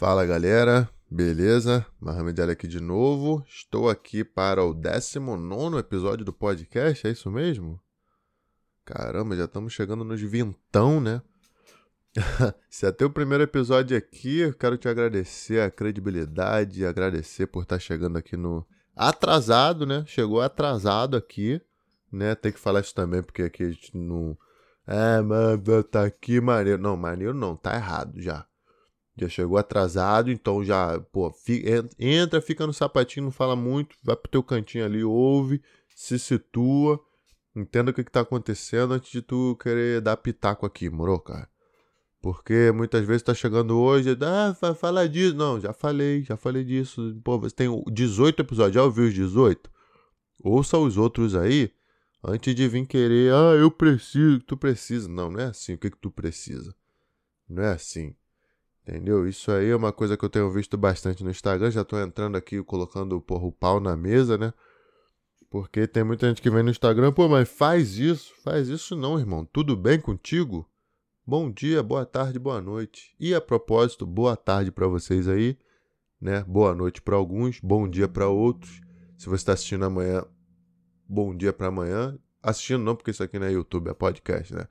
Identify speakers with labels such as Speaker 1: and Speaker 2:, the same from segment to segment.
Speaker 1: Fala galera, beleza? Mohamed Ali aqui de novo. Estou aqui para o 19 episódio do podcast, é isso mesmo? Caramba, já estamos chegando nos vintão, né? Se até o primeiro episódio aqui, eu quero te agradecer a credibilidade, agradecer por estar chegando aqui no. Atrasado, né? Chegou atrasado aqui, né? Tem que falar isso também, porque aqui a gente não. É, mano, tá aqui maneiro. Não, maneiro não, tá errado já. Já chegou atrasado, então já, pô, entra, fica no sapatinho, não fala muito, vai pro teu cantinho ali, ouve, se situa, entenda o que, que tá acontecendo antes de tu querer dar pitaco aqui, moro, cara? Porque muitas vezes tá chegando hoje, ah, fala disso. Não, já falei, já falei disso. Pô, você tem 18 episódios, já ouviu os 18? Ouça os outros aí, antes de vir querer, ah, eu preciso, tu precisa. Não, não é assim. O que que tu precisa? Não é assim. Entendeu? Isso aí é uma coisa que eu tenho visto bastante no Instagram. Já tô entrando aqui colocando porra, o pau na mesa, né? Porque tem muita gente que vem no Instagram, pô, mas faz isso. Faz isso não, irmão. Tudo bem contigo? Bom dia, boa tarde, boa noite. E a propósito, boa tarde para vocês aí, né? Boa noite para alguns, bom dia para outros. Se você está assistindo amanhã, bom dia para amanhã. Assistindo não, porque isso aqui não é YouTube, é podcast, né?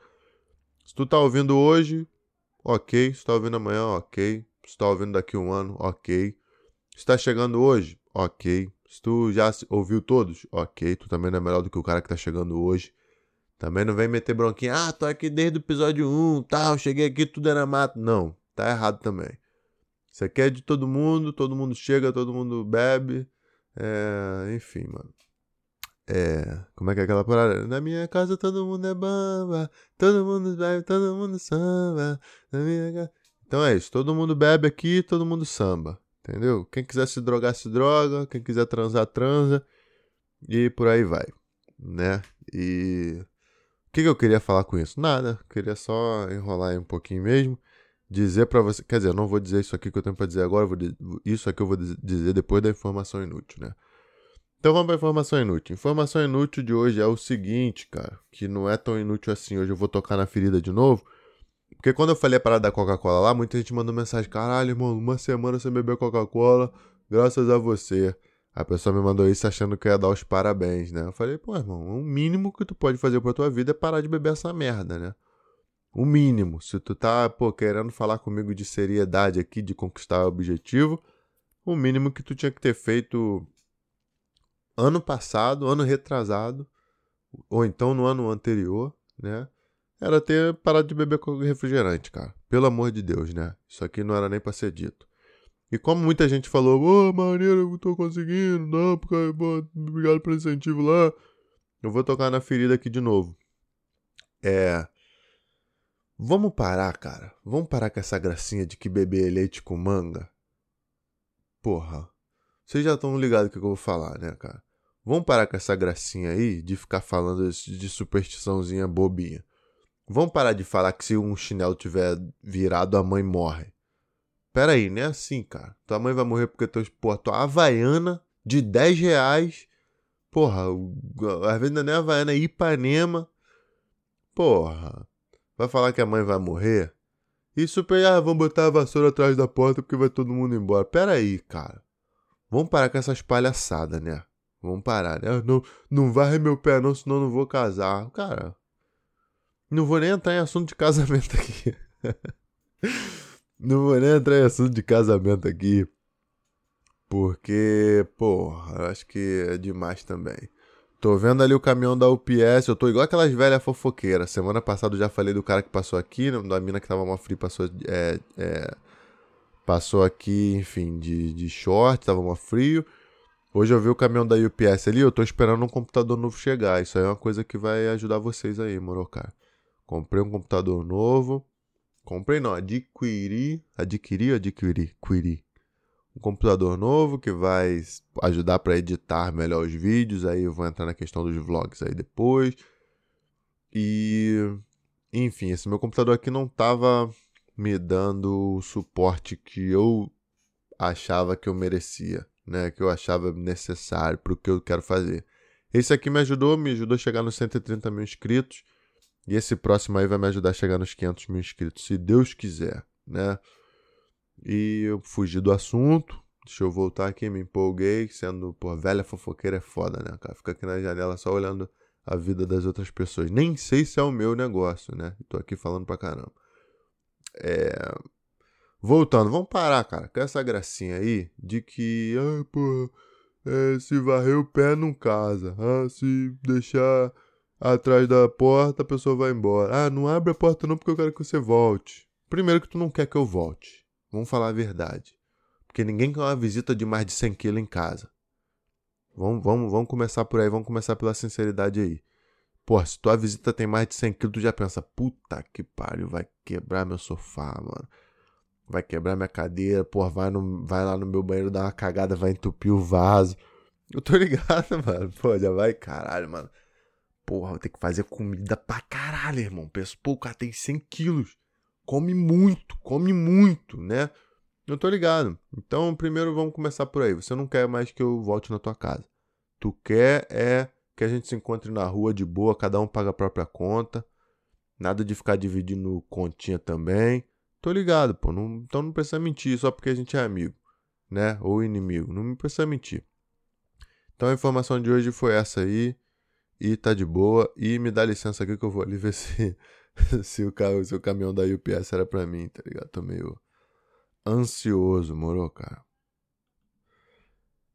Speaker 1: Se tu tá ouvindo hoje, ok. Se tá ouvindo amanhã, ok. Se tá ouvindo daqui um ano, ok. Se tá chegando hoje, ok. Se tu já ouviu todos, ok. Tu também não é melhor do que o cara que tá chegando hoje. Também não vem meter bronquinha. Ah, tô aqui desde o episódio 1, tal. Cheguei aqui, tudo era mato. Não, tá errado também. Isso aqui é de todo mundo. Todo mundo chega, todo mundo bebe. É, enfim, mano. É, como é que é aquela parada? Na minha casa todo mundo é bamba, todo mundo bebe, todo mundo samba. Na minha casa... Então é isso, todo mundo bebe aqui, todo mundo samba. Entendeu? Quem quiser se drogar, se droga. Quem quiser transar, transa. E por aí vai. Né? E. O que, que eu queria falar com isso? Nada. Queria só enrolar aí um pouquinho mesmo. Dizer para você. Quer dizer, não vou dizer isso aqui que eu tenho pra dizer agora. Vou... Isso aqui eu vou dizer depois da informação inútil, né? Então vamos para informação inútil. Informação inútil de hoje é o seguinte, cara, que não é tão inútil assim. Hoje eu vou tocar na ferida de novo. Porque quando eu falei a parada da Coca-Cola lá, muita gente mandou mensagem: caralho, irmão, uma semana sem beber Coca-Cola, graças a você. A pessoa me mandou isso achando que eu ia dar os parabéns, né? Eu falei, pô, irmão, o mínimo que tu pode fazer pra tua vida é parar de beber essa merda, né? O mínimo. Se tu tá, pô, querendo falar comigo de seriedade aqui, de conquistar o objetivo, o mínimo que tu tinha que ter feito ano passado, ano retrasado, ou então no ano anterior, né? Era ter parado de beber refrigerante, cara. Pelo amor de Deus, né? Isso aqui não era nem pra ser dito. E como muita gente falou, ô, oh, maneiro, eu tô conseguindo, não, porque, pô, obrigado pelo incentivo lá. Eu vou tocar na ferida aqui de novo. É. Vamos parar, cara. Vamos parar com essa gracinha de que beber é leite com manga. Porra. Vocês já estão ligados o que eu vou falar, né, cara? Vamos parar com essa gracinha aí de ficar falando de superstiçãozinha bobinha. Vamos parar de falar que se um chinelo tiver virado, a mãe morre. Pera aí, não é assim, cara. Tua mãe vai morrer porque tu, pô, tua Havaiana de 10 reais. Porra, às vezes não é Havaiana, é Ipanema. Porra. Vai falar que a mãe vai morrer? E super, ah, vamos botar a vassoura atrás da porta porque vai todo mundo embora. Pera aí, cara. Vamos parar com essas palhaçadas, né? Vamos parar, né? Não, não varre meu pé não, senão não vou casar. Cara, não vou nem entrar em assunto de casamento aqui. não vou nem entrar em assunto de casamento aqui. Porque, porra, acho que é demais também. Tô vendo ali o caminhão da UPS, eu tô igual aquelas velhas fofoqueiras. Semana passada eu já falei do cara que passou aqui, né? da mina que tava mal frio, passou, é, é, passou aqui, enfim, de, de short, tava mal frio. Hoje eu vi o caminhão da UPS ali, eu tô esperando um computador novo chegar. Isso aí é uma coisa que vai ajudar vocês aí, moro, cara. Comprei um computador novo. Comprei não, adquiri. Adquiri adquiri? Quiri. Um computador novo que vai ajudar para editar melhor os vídeos. Aí eu vou entrar na questão dos vlogs aí depois. E. Enfim, esse meu computador aqui não tava me dando o suporte que eu achava que eu merecia né, que eu achava necessário para o que eu quero fazer. Esse aqui me ajudou, me ajudou a chegar nos 130 mil inscritos. E esse próximo aí vai me ajudar a chegar nos 500 mil inscritos, se Deus quiser, né? E eu fugi do assunto. Deixa eu voltar aqui, me empolguei, sendo, pô, velha fofoqueira é foda, né, cara? Fica aqui na janela só olhando a vida das outras pessoas. Nem sei se é o meu negócio, né? Tô aqui falando pra caramba. É... Voltando, vamos parar, cara, com essa gracinha aí de que, ah, pô, é, se varrer o pé não casa. Ah, se deixar atrás da porta, a pessoa vai embora. Ah, não abre a porta não porque eu quero que você volte. Primeiro que tu não quer que eu volte. Vamos falar a verdade. Porque ninguém quer uma visita de mais de 100 quilos em casa. Vamos, vamos, vamos começar por aí, vamos começar pela sinceridade aí. Pô, se tua visita tem mais de 100 quilos, tu já pensa, puta que pariu, vai quebrar meu sofá, mano. Vai quebrar minha cadeira, pô, vai, no, vai lá no meu banheiro dar uma cagada, vai entupir o vaso. Eu tô ligado, mano. Pô, já vai, caralho, mano. Porra, vou ter que fazer comida pra caralho, irmão. Penso, pô, o cara tem 100 quilos. Come muito, come muito, né? Eu tô ligado. Então, primeiro vamos começar por aí. Você não quer mais que eu volte na tua casa. Tu quer é que a gente se encontre na rua de boa, cada um paga a própria conta. Nada de ficar dividindo continha também. Tô ligado, pô. Não, então não precisa mentir só porque a gente é amigo, né? Ou inimigo. Não precisa mentir. Então a informação de hoje foi essa aí. E tá de boa. E me dá licença aqui que eu vou ali ver se, se, o, carro, se o caminhão da UPS era pra mim, tá ligado? Tô meio ansioso, moro, cara?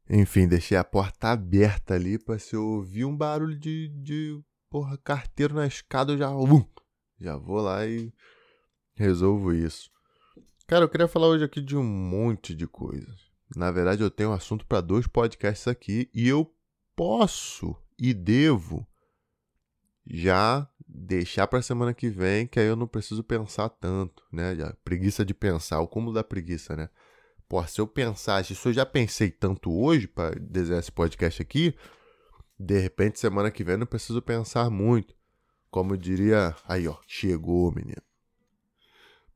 Speaker 1: Enfim, deixei a porta aberta ali pra se eu ouvir um barulho de, de porra, carteiro na escada, eu já, já vou lá e resolvo isso. Cara, eu queria falar hoje aqui de um monte de coisas. Na verdade, eu tenho um assunto para dois podcasts aqui e eu posso e devo já deixar para semana que vem, que aí eu não preciso pensar tanto, né? Já, preguiça de pensar, o cúmulo da preguiça, né? Pô, se eu pensasse, se eu já pensei tanto hoje para desenhar esse podcast aqui, de repente semana que vem eu não preciso pensar muito. Como diria, aí ó, chegou, menino.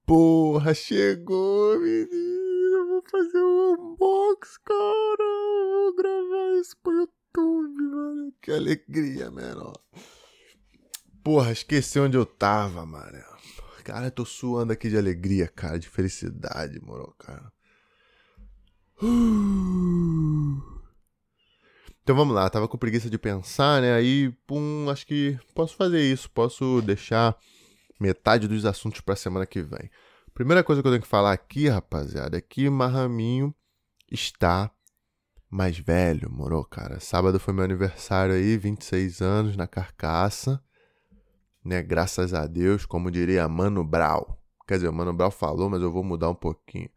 Speaker 1: Porra, chegou, menino. Vou fazer um unbox, cara. Vou gravar isso pro YouTube, mano. Que alegria, menor. Porra, esqueci onde eu tava, mano. Cara, eu tô suando aqui de alegria, cara, de felicidade, moro, cara. Então vamos lá, tava com preguiça de pensar, né? Aí, pum, acho que posso fazer isso, posso deixar metade dos assuntos pra semana que vem. Primeira coisa que eu tenho que falar aqui, rapaziada, é que Marraminho está mais velho, moro, cara. Sábado foi meu aniversário aí, 26 anos na carcaça né? Graças a Deus, como diria Mano Brau. Quer dizer, o Mano Brau falou, mas eu vou mudar um pouquinho.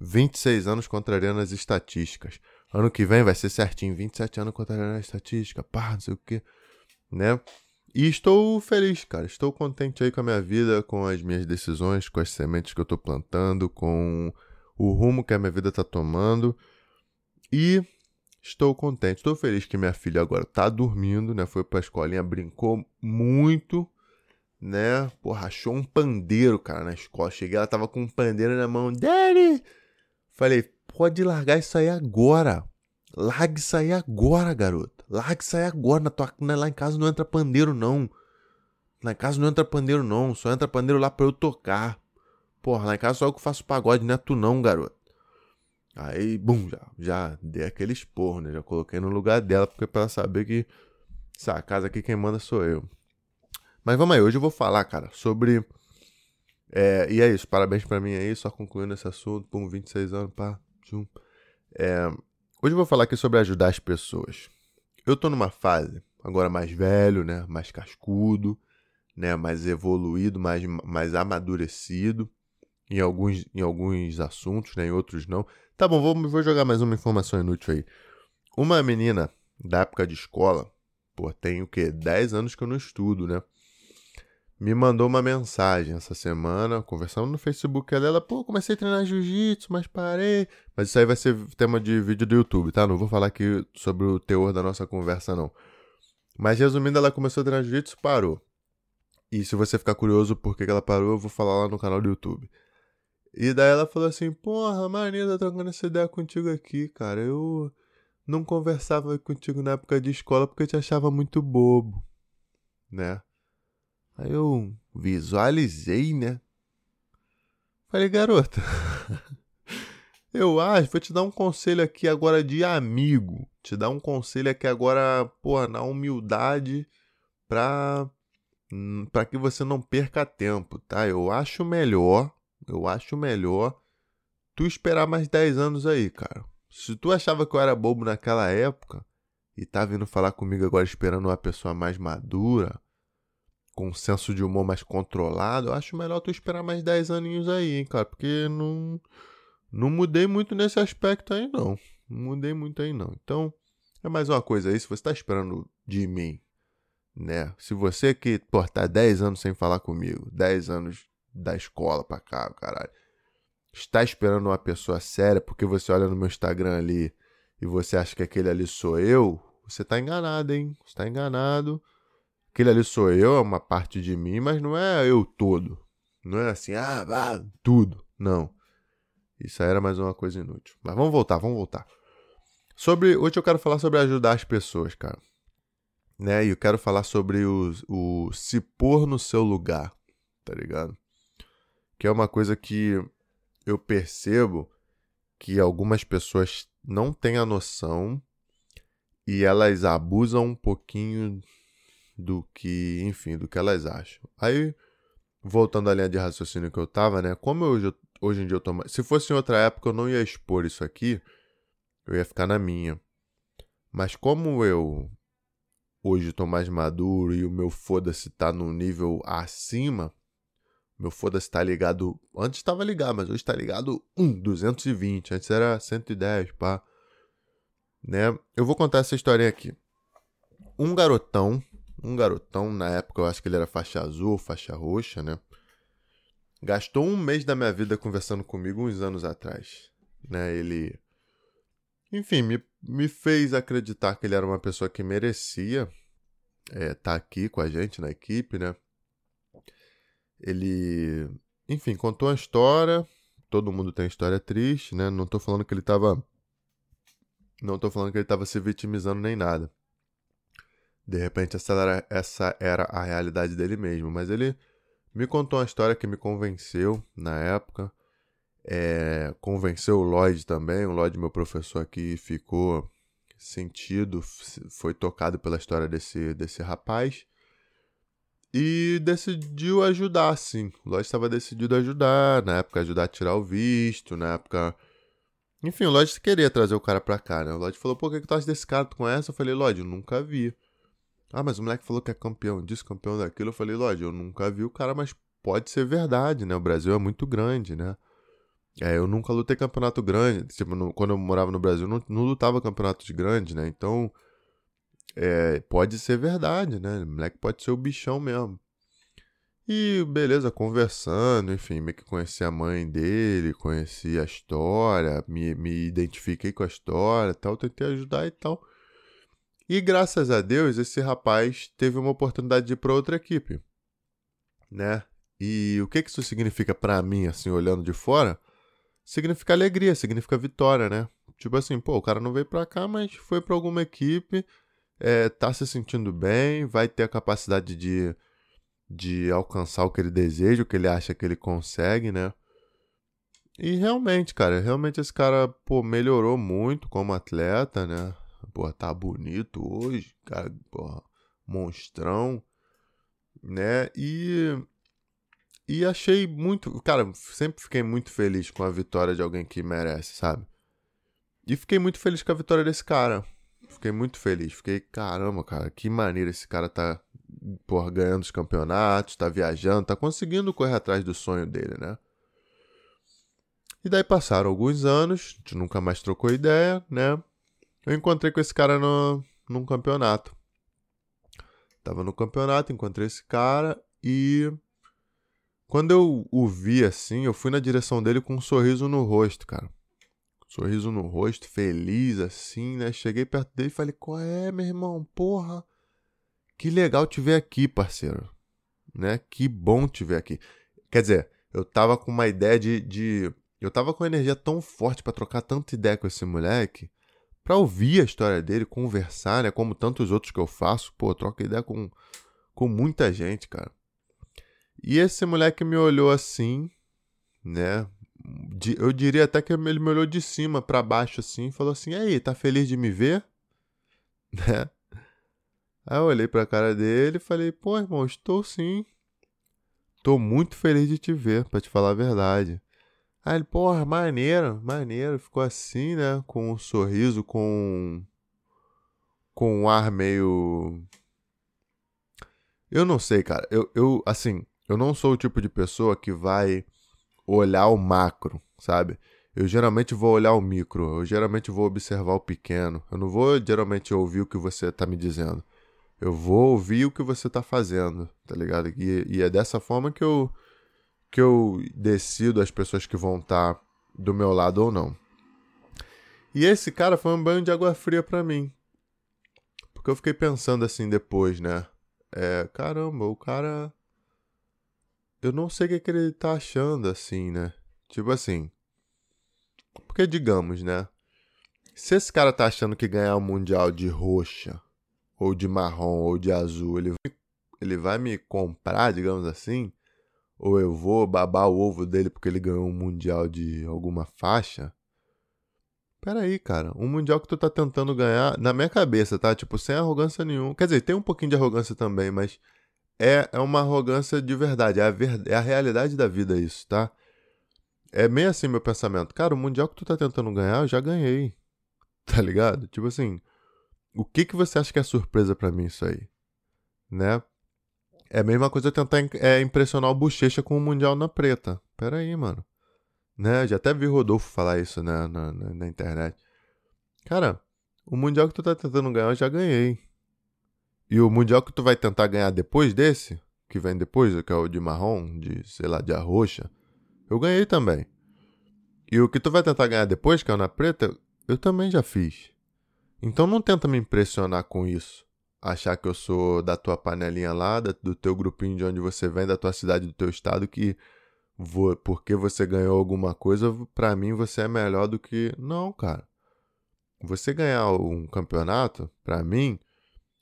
Speaker 1: 26 anos contrariando as estatísticas. Ano que vem vai ser certinho, 27 anos contrariando a estatística, pá, não sei o que, né? E estou feliz, cara. Estou contente aí com a minha vida, com as minhas decisões, com as sementes que eu estou plantando, com o rumo que a minha vida está tomando. E estou contente, estou feliz que minha filha agora está dormindo, né? Foi para a escolinha, brincou muito, né? Porra, achou um pandeiro, cara, na escola. Cheguei, ela tava com um pandeiro na mão. Daddy! Falei, pode largar isso aí agora. Larga isso aí agora, garota. Larga isso aí agora. Na tua, lá em casa não entra pandeiro, não. Lá em casa não entra pandeiro, não. Só entra pandeiro lá pra eu tocar. Porra, lá em casa só eu que faço pagode, não é tu não, garoto. Aí, bum, já, já dei aquele esporro, né? Já coloquei no lugar dela, porque pra ela saber que essa casa aqui quem manda sou eu. Mas vamos aí, hoje eu vou falar, cara, sobre. É, e é isso, parabéns para mim aí, só concluindo esse assunto, pum, 26 anos, pá, tchum. É, hoje eu vou falar aqui sobre ajudar as pessoas. Eu tô numa fase, agora mais velho, né, mais cascudo, né, mais evoluído, mais, mais amadurecido em alguns, em alguns assuntos, né, em outros não. Tá bom, vou, vou jogar mais uma informação inútil aí. Uma menina da época de escola, pô, tem o quê? 10 anos que eu não estudo, né? Me mandou uma mensagem essa semana, conversando no Facebook dela, pô, comecei a treinar jiu-jitsu, mas parei. Mas isso aí vai ser tema de vídeo do YouTube, tá? Não vou falar aqui sobre o teor da nossa conversa, não. Mas resumindo, ela começou a treinar jiu-jitsu, parou. E se você ficar curioso por que ela parou, eu vou falar lá no canal do YouTube. E daí ela falou assim, porra, maneiro, tô trocando essa ideia contigo aqui, cara. Eu não conversava contigo na época de escola porque eu te achava muito bobo, né? Aí eu visualizei, né? Falei, garota, Eu acho, vou te dar um conselho aqui agora de amigo. Te dar um conselho aqui agora, pô, na humildade pra, hum, pra que você não perca tempo, tá? Eu acho melhor, eu acho melhor tu esperar mais 10 anos aí, cara. Se tu achava que eu era bobo naquela época e tá vindo falar comigo agora esperando uma pessoa mais madura, com um senso de humor mais controlado, eu acho melhor tu esperar mais 10 aninhos aí, hein, cara, porque não não mudei muito nesse aspecto aí não. Não mudei muito aí não. Então, é mais uma coisa aí, se você tá esperando de mim, né? Se você que, pô, tá 10 anos sem falar comigo, 10 anos da escola pra cá, caralho está esperando uma pessoa séria porque você olha no meu Instagram ali e você acha que aquele ali sou eu, você está enganado, hein? Você está enganado. Aquele ali sou eu, é uma parte de mim, mas não é eu todo. Não é assim, ah, tudo. Não. Isso aí era mais uma coisa inútil. Mas vamos voltar, vamos voltar. Sobre, hoje eu quero falar sobre ajudar as pessoas, cara. Né? E eu quero falar sobre o, o se pôr no seu lugar, tá ligado? Que é uma coisa que eu percebo que algumas pessoas não têm a noção e elas abusam um pouquinho do que, enfim, do que elas acham. Aí, voltando à linha de raciocínio que eu tava, né? Como hoje, hoje em dia eu tô. Se fosse em outra época, eu não ia expor isso aqui, eu ia ficar na minha. Mas como eu hoje tô mais maduro e o meu foda-se tá num nível acima, meu foda-se tá ligado. Antes estava ligado, mas hoje tá ligado um, 220. Antes era 110, pá. Né? Eu vou contar essa história aqui. Um garotão, um garotão, na época eu acho que ele era faixa azul, faixa roxa, né? Gastou um mês da minha vida conversando comigo uns anos atrás. Né? Ele. Enfim, me, me fez acreditar que ele era uma pessoa que merecia estar é, tá aqui com a gente na equipe, né? Ele, enfim, contou a história. Todo mundo tem história triste, né? Não tô falando que ele tava. Não tô falando que ele tava se vitimizando nem nada. De repente, essa era, essa era a realidade dele mesmo. Mas ele me contou uma história que me convenceu na época. É, convenceu o Lloyd também. O Lloyd, meu professor aqui, ficou sentido, foi tocado pela história desse, desse rapaz e decidiu ajudar, sim. O Lloyd estava decidido a ajudar, na época ajudar a tirar o visto, na época. Enfim, o Lloyd queria trazer o cara pra cá, né? O Lloyd falou, pô, o que, que tu acha desse cara? Tu conhece? Eu falei, Lloyd, eu nunca vi. Ah, mas o moleque falou que é campeão disso, campeão daquilo. Eu falei, Lloyd, eu nunca vi o cara, mas pode ser verdade, né? O Brasil é muito grande, né? É, eu nunca lutei campeonato grande. Tipo, no, quando eu morava no Brasil, não, não lutava campeonatos grandes, né? Então, é, pode ser verdade, né? O moleque pode ser o bichão mesmo. E beleza, conversando, enfim, meio que conheci a mãe dele, conheci a história, me, me identifiquei com a história tal, tentei ajudar e tal. E graças a Deus, esse rapaz teve uma oportunidade de ir para outra equipe, né? E o que, que isso significa para mim, assim, olhando de fora? Significa alegria, significa vitória, né? Tipo assim, pô, o cara não veio pra cá, mas foi pra alguma equipe, é, tá se sentindo bem, vai ter a capacidade de, de alcançar o que ele deseja, o que ele acha que ele consegue, né? E realmente, cara, realmente esse cara, pô, melhorou muito como atleta, né? Pô, tá bonito hoje, cara, pô, monstrão, né? E e achei muito, cara, sempre fiquei muito feliz com a vitória de alguém que merece, sabe? E fiquei muito feliz com a vitória desse cara, Fiquei muito feliz. Fiquei, caramba, cara, que maneiro esse cara tá porra, ganhando os campeonatos, tá viajando, tá conseguindo correr atrás do sonho dele, né? E daí passaram alguns anos, a gente nunca mais trocou ideia, né? Eu encontrei com esse cara no, num campeonato. Tava no campeonato, encontrei esse cara e quando eu o vi assim, eu fui na direção dele com um sorriso no rosto, cara sorriso no rosto, feliz assim, né? Cheguei perto dele e falei: Qual é, meu irmão? Porra, que legal te ver aqui, parceiro. Né? Que bom te ver aqui. Quer dizer, eu tava com uma ideia de. de eu tava com energia tão forte para trocar tanta ideia com esse moleque, pra ouvir a história dele, conversar, né? Como tantos outros que eu faço. Pô, eu troco ideia com, com muita gente, cara. E esse moleque me olhou assim, né? eu diria até que ele me olhou de cima para baixo assim falou assim: "E aí, tá feliz de me ver?" Né? Aí eu olhei pra cara dele e falei: "Pô, irmão, estou sim. Tô muito feliz de te ver, para te falar a verdade." Aí ele, porra, maneiro, maneiro, ficou assim, né, com um sorriso, com com um ar meio eu não sei, cara. Eu, eu assim, eu não sou o tipo de pessoa que vai olhar o macro, sabe? Eu geralmente vou olhar o micro, eu geralmente vou observar o pequeno. Eu não vou geralmente ouvir o que você tá me dizendo. Eu vou ouvir o que você tá fazendo, tá ligado? E, e é dessa forma que eu, que eu decido as pessoas que vão estar tá do meu lado ou não. E esse cara foi um banho de água fria para mim. Porque eu fiquei pensando assim depois, né? É, caramba, o cara eu não sei o que, que ele tá achando, assim, né? Tipo assim. Porque, digamos, né? Se esse cara tá achando que ganhar o Mundial de roxa, ou de marrom, ou de azul, ele, ele vai me comprar, digamos assim? Ou eu vou babar o ovo dele porque ele ganhou um Mundial de alguma faixa? Peraí, cara. Um Mundial que tu tá tentando ganhar, na minha cabeça, tá? Tipo, sem arrogância nenhuma. Quer dizer, tem um pouquinho de arrogância também, mas é, é uma arrogância de verdade. É a, ver, é a realidade da vida isso, tá? É meio assim meu pensamento. Cara, o Mundial que tu tá tentando ganhar, eu já ganhei. Tá ligado? Tipo assim, o que que você acha que é surpresa para mim isso aí? Né? É a mesma coisa tentar é, impressionar o Bochecha com o Mundial na preta. Pera aí, mano. Né? Já até vi o Rodolfo falar isso né, na, na, na internet. Cara, o Mundial que tu tá tentando ganhar, eu já ganhei. E o Mundial que tu vai tentar ganhar depois desse, que vem depois, que é o de marrom, de, sei lá, de arroxa, eu ganhei também. E o que tu vai tentar ganhar depois, que é o na preta, eu também já fiz. Então não tenta me impressionar com isso. Achar que eu sou da tua panelinha lá, do teu grupinho de onde você vem, da tua cidade, do teu estado, que vou, porque você ganhou alguma coisa, pra mim você é melhor do que. Não, cara. Você ganhar um campeonato, pra mim,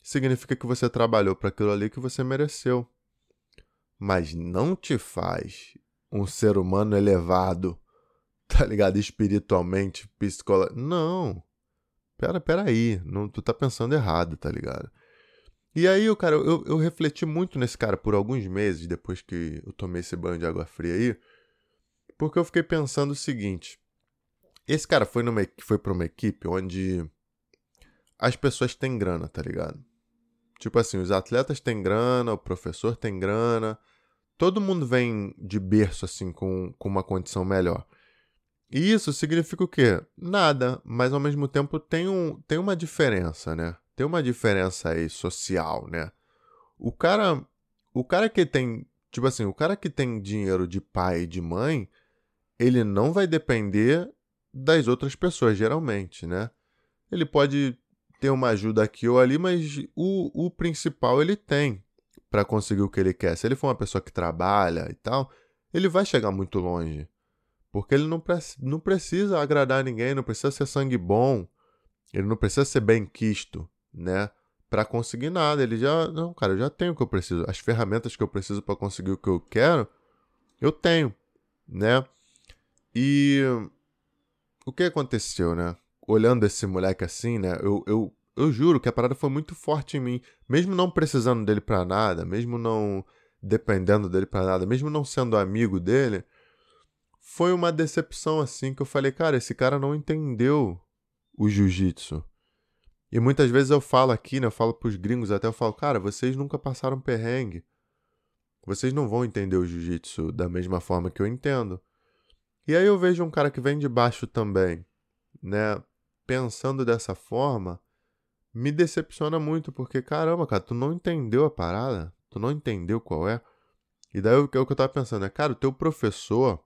Speaker 1: significa que você trabalhou para aquilo ali que você mereceu. Mas não te faz um ser humano elevado, tá ligado? Espiritualmente, psicologicamente. Não. Pera, pera aí. Não, tu tá pensando errado, tá ligado? E aí, cara, eu, eu refleti muito nesse cara por alguns meses depois que eu tomei esse banho de água fria aí. Porque eu fiquei pensando o seguinte. Esse cara foi, numa, foi pra uma equipe onde as pessoas têm grana, tá ligado? Tipo assim, os atletas têm grana, o professor tem grana, todo mundo vem de berço assim com, com uma condição melhor. E isso significa o quê? Nada, mas ao mesmo tempo tem, um, tem uma diferença, né? Tem uma diferença aí social, né? O cara, o cara que tem, tipo assim, o cara que tem dinheiro de pai e de mãe, ele não vai depender das outras pessoas, geralmente, né? Ele pode ter uma ajuda aqui ou ali, mas o, o principal ele tem para conseguir o que ele quer. Se ele for uma pessoa que trabalha e tal, ele vai chegar muito longe. Porque ele não, pre não precisa agradar ninguém, não precisa ser sangue bom, ele não precisa ser bem quisto, né? Para conseguir nada. Ele já. Não, cara, eu já tenho o que eu preciso. As ferramentas que eu preciso para conseguir o que eu quero, eu tenho, né? E. O que aconteceu, né? olhando esse moleque assim, né? Eu, eu, eu juro que a parada foi muito forte em mim. Mesmo não precisando dele pra nada, mesmo não dependendo dele pra nada, mesmo não sendo amigo dele, foi uma decepção assim que eu falei, cara, esse cara não entendeu o jiu-jitsu. E muitas vezes eu falo aqui, né? Eu falo pros gringos até, eu falo, cara, vocês nunca passaram perrengue. Vocês não vão entender o jiu-jitsu da mesma forma que eu entendo. E aí eu vejo um cara que vem de baixo também, né? pensando dessa forma, me decepciona muito, porque caramba, cara, tu não entendeu a parada, tu não entendeu qual é. E daí o que eu tava pensando é, cara, o teu professor,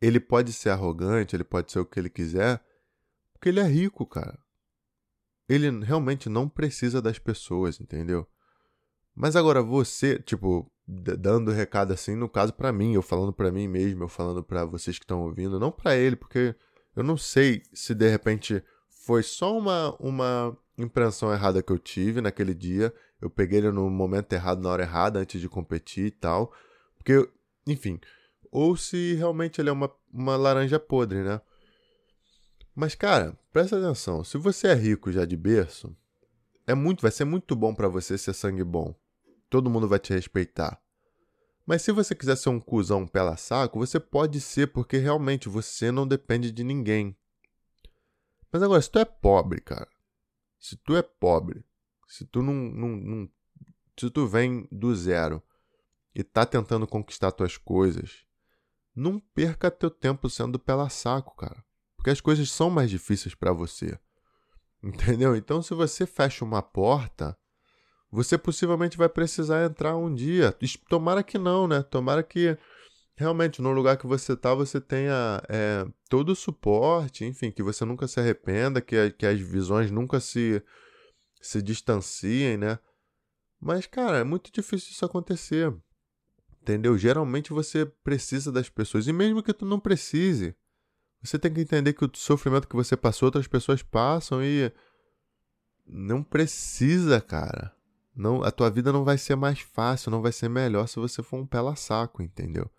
Speaker 1: ele pode ser arrogante, ele pode ser o que ele quiser, porque ele é rico, cara. Ele realmente não precisa das pessoas, entendeu? Mas agora você, tipo, dando recado assim, no caso para mim, eu falando para mim mesmo, eu falando para vocês que estão ouvindo, não para ele, porque eu não sei se de repente foi só uma, uma impressão errada que eu tive naquele dia. Eu peguei ele no momento errado, na hora errada, antes de competir e tal. Porque, enfim. Ou se realmente ele é uma, uma laranja podre, né? Mas, cara, presta atenção. Se você é rico já de berço, é muito, vai ser muito bom para você ser sangue bom. Todo mundo vai te respeitar. Mas se você quiser ser um cuzão pela saco, você pode ser, porque realmente você não depende de ninguém. Mas agora, se tu é pobre, cara, se tu é pobre, se tu não, não, não se tu vem do zero e tá tentando conquistar tuas coisas, não perca teu tempo sendo pela saco, cara. Porque as coisas são mais difíceis para você. Entendeu? Então, se você fecha uma porta, você possivelmente vai precisar entrar um dia. Tomara que não, né? Tomara que realmente no lugar que você tá você tenha é, todo o suporte, enfim, que você nunca se arrependa, que, que as visões nunca se, se distanciem, né? Mas, cara, é muito difícil isso acontecer. Entendeu? Geralmente você precisa das pessoas. E mesmo que tu não precise, você tem que entender que o sofrimento que você passou, outras pessoas passam e. Não precisa, cara. Não, a tua vida não vai ser mais fácil, não vai ser melhor se você for um pela saco, entendeu?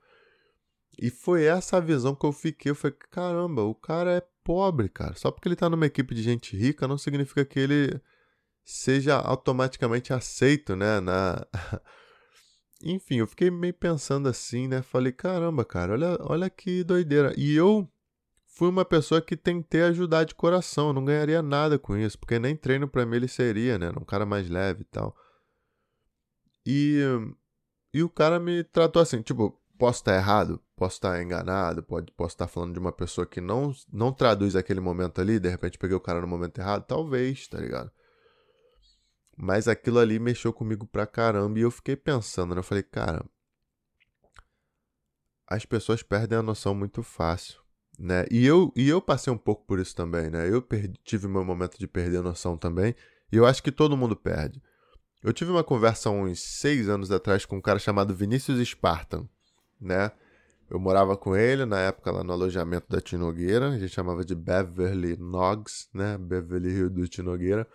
Speaker 1: E foi essa a visão que eu fiquei. Eu falei, caramba, o cara é pobre, cara. Só porque ele tá numa equipe de gente rica não significa que ele seja automaticamente aceito, né? Na... Enfim, eu fiquei meio pensando assim, né? Falei, caramba, cara, olha, olha que doideira. E eu fui uma pessoa que tentei ajudar de coração. Não ganharia nada com isso, porque nem treino para mim ele seria, né? Um cara mais leve e tal. E, e o cara me tratou assim, tipo, posso estar errado, posso estar enganado, pode, posso estar falando de uma pessoa que não, não traduz aquele momento ali, de repente peguei o cara no momento errado, talvez, tá ligado? Mas aquilo ali mexeu comigo pra caramba e eu fiquei pensando, né? Eu falei, cara, as pessoas perdem a noção muito fácil, né? E eu, e eu passei um pouco por isso também, né? Eu perdi, tive meu momento de perder a noção também, e eu acho que todo mundo perde. Eu tive uma conversa uns seis anos atrás com um cara chamado Vinícius Spartan, né? Eu morava com ele na época lá no alojamento da Tinogueira, a gente chamava de Beverly Noggs, né? Beverly Rio do Tinogueira.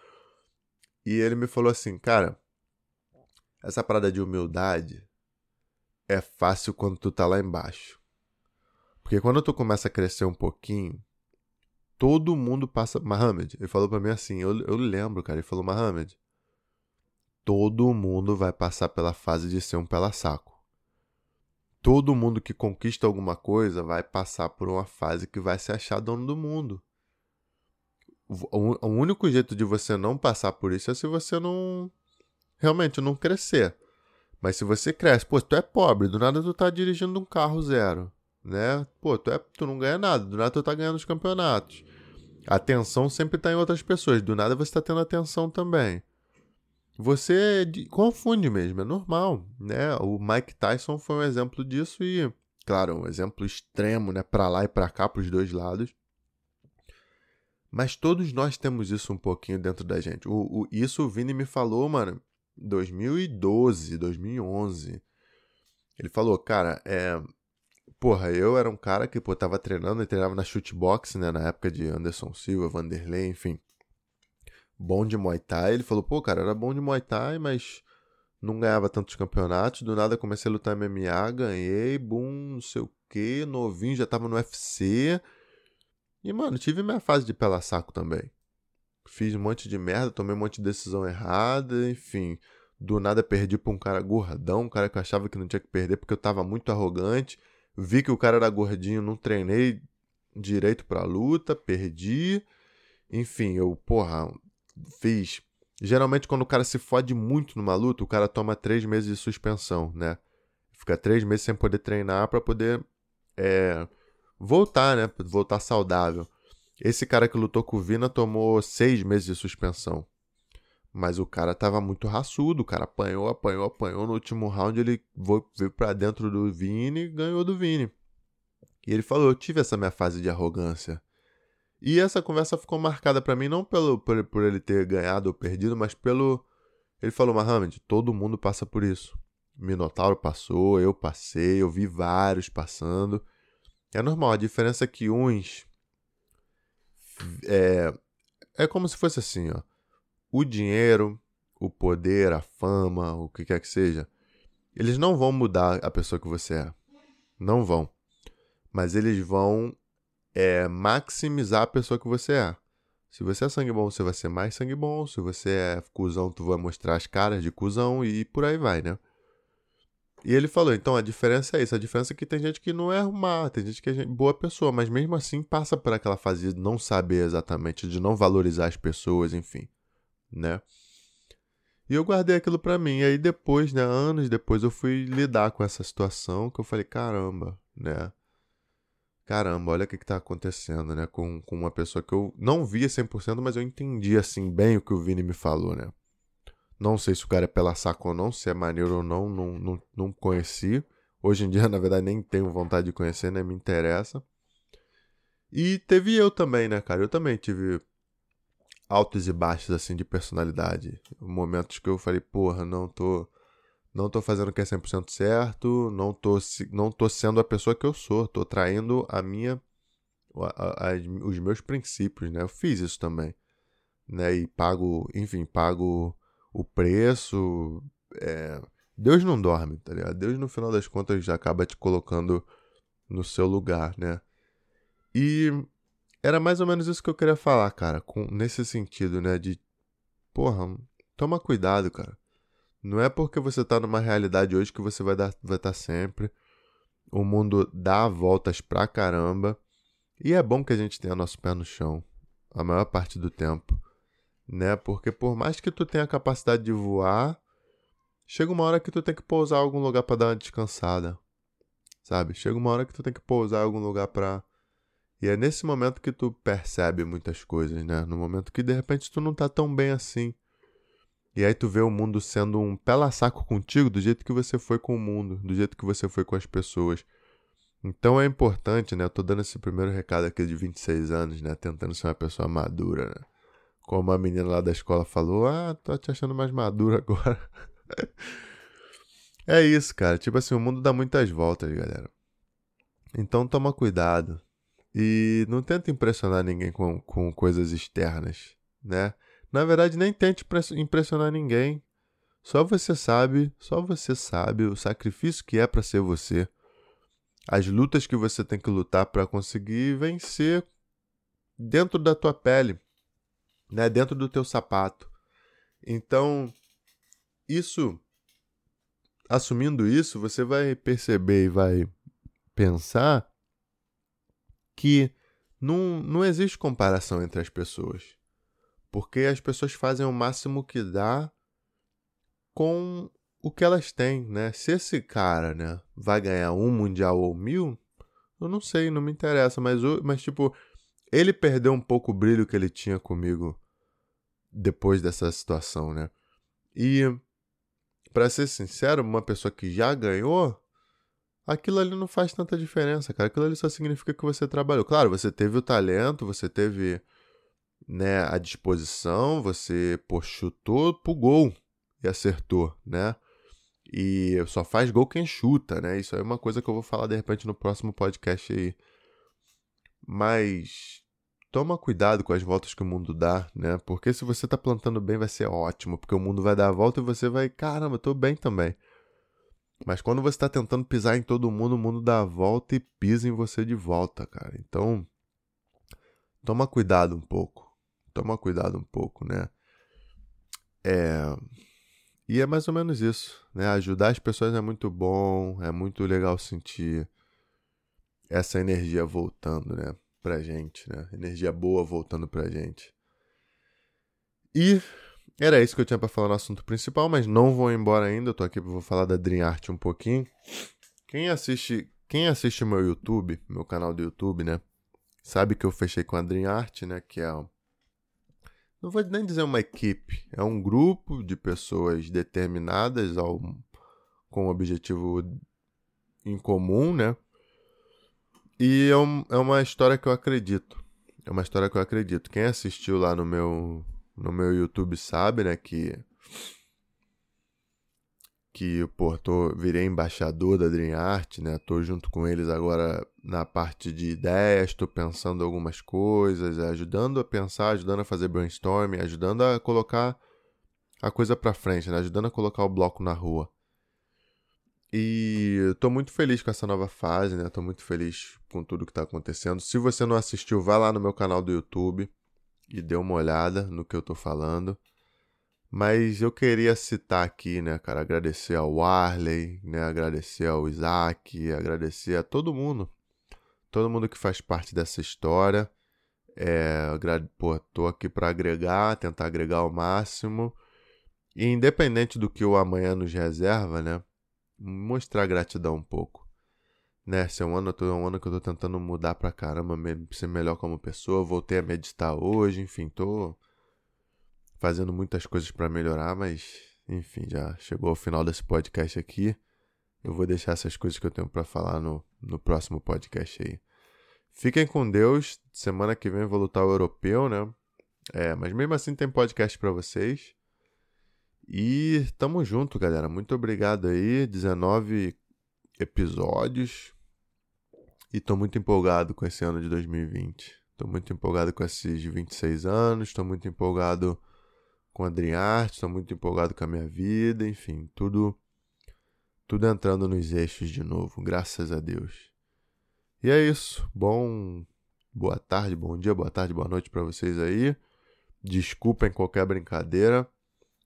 Speaker 1: E ele me falou assim, cara, essa parada de humildade é fácil quando tu tá lá embaixo. Porque quando tu começa a crescer um pouquinho, todo mundo passa. Mohamed, ele falou para mim assim, eu, eu lembro, cara, ele falou, Mohamed, todo mundo vai passar pela fase de ser um pela saco. Todo mundo que conquista alguma coisa vai passar por uma fase que vai se achar dono do mundo o único jeito de você não passar por isso é se você não realmente não crescer. Mas se você cresce, pô, tu é pobre, do nada tu tá dirigindo um carro zero, né? Pô, tu, é, tu não ganha nada, do nada tu tá ganhando os campeonatos. A atenção sempre tá em outras pessoas, do nada você tá tendo atenção também. Você confunde mesmo, é normal, né? O Mike Tyson foi um exemplo disso e, claro, um exemplo extremo, né? Pra lá e pra cá, pros dois lados. Mas todos nós temos isso um pouquinho dentro da gente. O, o, isso o Vini me falou, mano, 2012, 2011. Ele falou, cara, é. Porra, eu era um cara que, pô, tava treinando e treinava na shootbox, né? Na época de Anderson Silva, Vanderlei, enfim. Bom de Muay Thai. Ele falou, pô, cara, era bom de Muay Thai, mas não ganhava tantos campeonatos. Do nada comecei a lutar MMA, ganhei, bum, não sei o quê. Novinho, já tava no UFC. E, mano, tive minha fase de pela saco também. Fiz um monte de merda, tomei um monte de decisão errada, enfim. Do nada perdi pra um cara gordão, um cara que eu achava que não tinha que perder porque eu tava muito arrogante. Vi que o cara era gordinho, não treinei direito pra luta, perdi. Enfim, eu, porra, fiz. Geralmente, quando o cara se fode muito numa luta, o cara toma três meses de suspensão, né? Fica três meses sem poder treinar para poder é, voltar, né? Voltar saudável. Esse cara que lutou com o Vina tomou seis meses de suspensão. Mas o cara tava muito raçudo, o cara apanhou, apanhou, apanhou. No último round ele veio pra dentro do Vini e ganhou do Vini. E ele falou: Eu tive essa minha fase de arrogância. E essa conversa ficou marcada para mim não pelo por, por, ele ter ganhado ou perdido, mas pelo. Ele falou: Mohamed, todo mundo passa por isso. Minotauro passou, eu passei, eu vi vários passando. É normal, a diferença é que uns. É, é como se fosse assim, ó. O dinheiro, o poder, a fama, o que quer que seja, eles não vão mudar a pessoa que você é. Não vão. mas eles vão é, maximizar a pessoa que você é. Se você é sangue bom, você vai ser mais sangue bom. Se você é cuzão, tu vai mostrar as caras de cuzão e por aí vai, né? E ele falou, então a diferença é isso. A diferença é que tem gente que não é má, tem gente que é boa pessoa, mas mesmo assim passa por aquela fase de não saber exatamente, de não valorizar as pessoas, enfim, né? E eu guardei aquilo para mim. E aí depois, né, anos depois, eu fui lidar com essa situação que eu falei, caramba, né? Caramba, olha o que, que tá acontecendo, né? Com, com uma pessoa que eu não via 100%, mas eu entendi, assim, bem o que o Vini me falou, né? Não sei se o cara é pela saco ou não, se é maneiro ou não, não, não, não conheci. Hoje em dia, na verdade, nem tenho vontade de conhecer, né? Me interessa. E teve eu também, né, cara? Eu também tive altos e baixos, assim, de personalidade. Momentos que eu falei, porra, não tô. Não tô fazendo o que é 100% certo, não tô, não tô sendo a pessoa que eu sou, tô traindo a minha. A, a, os meus princípios, né? Eu fiz isso também. Né? E pago, enfim, pago o preço. É... Deus não dorme, tá ligado? Deus, no final das contas, já acaba te colocando no seu lugar, né? E era mais ou menos isso que eu queria falar, cara, com, nesse sentido, né? De, porra, toma cuidado, cara. Não é porque você tá numa realidade hoje que você vai estar vai tá sempre. O mundo dá voltas pra caramba. E é bom que a gente tenha nosso pé no chão a maior parte do tempo né? Porque por mais que tu tenha a capacidade de voar, chega uma hora que tu tem que pousar em algum lugar para dar uma descansada. Sabe? Chega uma hora que tu tem que pousar em algum lugar para E é nesse momento que tu percebe muitas coisas, né? No momento que de repente tu não tá tão bem assim. E aí tu vê o mundo sendo um pela-saco contigo do jeito que você foi com o mundo, do jeito que você foi com as pessoas. Então é importante, né? Eu tô dando esse primeiro recado aqui de 26 anos, né? Tentando ser uma pessoa madura, né? Como a menina lá da escola falou, ah, tô te achando mais maduro agora. é isso, cara. Tipo assim, o mundo dá muitas voltas, galera. Então toma cuidado. E não tenta impressionar ninguém com, com coisas externas, né? Na verdade, nem tente impressionar ninguém. Só você sabe, só você sabe o sacrifício que é para ser você. As lutas que você tem que lutar para conseguir vencer dentro da tua pele né, dentro do teu sapato. Então, isso assumindo isso, você vai perceber e vai pensar que não, não existe comparação entre as pessoas. Porque as pessoas fazem o máximo que dá com o que elas têm, né? Se esse cara, né, vai ganhar um mundial ou mil, eu não sei, não me interessa, mas, mas tipo, ele perdeu um pouco o brilho que ele tinha comigo depois dessa situação, né? E para ser sincero, uma pessoa que já ganhou, aquilo ali não faz tanta diferença, cara. Aquilo ali só significa que você trabalhou. Claro, você teve o talento, você teve né, a disposição, você pô, chutou pro gol e acertou, né? E só faz gol quem chuta, né? Isso é uma coisa que eu vou falar de repente no próximo podcast aí. Mas toma cuidado com as voltas que o mundo dá, né? Porque se você tá plantando bem, vai ser ótimo, porque o mundo vai dar a volta e você vai, caramba, tô bem também. Mas quando você tá tentando pisar em todo mundo, o mundo dá a volta e pisa em você de volta, cara. Então, toma cuidado um pouco. Toma cuidado um pouco, né? É. E é mais ou menos isso, né? Ajudar as pessoas é muito bom, é muito legal sentir essa energia voltando, né? pra gente, né? Energia boa voltando pra gente. E era isso que eu tinha para falar no assunto principal, mas não vou embora ainda. Eu tô aqui vou falar da Dream Art um pouquinho. Quem assiste, quem assiste meu YouTube, meu canal do YouTube, né? Sabe que eu fechei com a Dream Art, né, que é não vou nem dizer uma equipe, é um grupo de pessoas determinadas ao, com um objetivo em comum, né? E é, um, é uma história que eu acredito. É uma história que eu acredito. Quem assistiu lá no meu, no meu YouTube sabe, né, que que, pô, tô, virei embaixador da Dream Art, né? Tô junto com eles agora na parte de ideias, tô pensando algumas coisas, ajudando a pensar, ajudando a fazer brainstorming, ajudando a colocar a coisa para frente, né? Ajudando a colocar o bloco na rua. E tô muito feliz com essa nova fase, né? Tô muito feliz com tudo que tá acontecendo. Se você não assistiu, vá lá no meu canal do YouTube e dê uma olhada no que eu tô falando. Mas eu queria citar aqui, né, cara, agradecer ao Warley, né, agradecer ao Isaac, agradecer a todo mundo, todo mundo que faz parte dessa história. É, pô, tô aqui para agregar, tentar agregar ao máximo. E independente do que o amanhã nos reserva, né, mostrar gratidão um pouco. Né, esse é um ano, é um ano que eu tô tentando mudar pra caramba, ser melhor como pessoa, voltei a meditar hoje, enfim, tô fazendo muitas coisas para melhorar, mas enfim, já chegou ao final desse podcast aqui. Eu vou deixar essas coisas que eu tenho para falar no, no próximo podcast aí. Fiquem com Deus. Semana que vem eu vou lutar o europeu, né? É, mas mesmo assim tem podcast para vocês. E tamo junto, galera. Muito obrigado aí. 19 episódios. E tô muito empolgado com esse ano de 2020. Tô muito empolgado com esses 26 anos. Tô muito empolgado com a Dreamart, estou muito empolgado com a minha vida, enfim, tudo tudo entrando nos eixos de novo, graças a Deus. E é isso. Bom, boa tarde, bom dia, boa tarde, boa noite para vocês aí. Desculpem qualquer brincadeira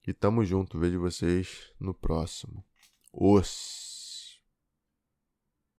Speaker 1: e tamo junto. Vejo vocês no próximo. Os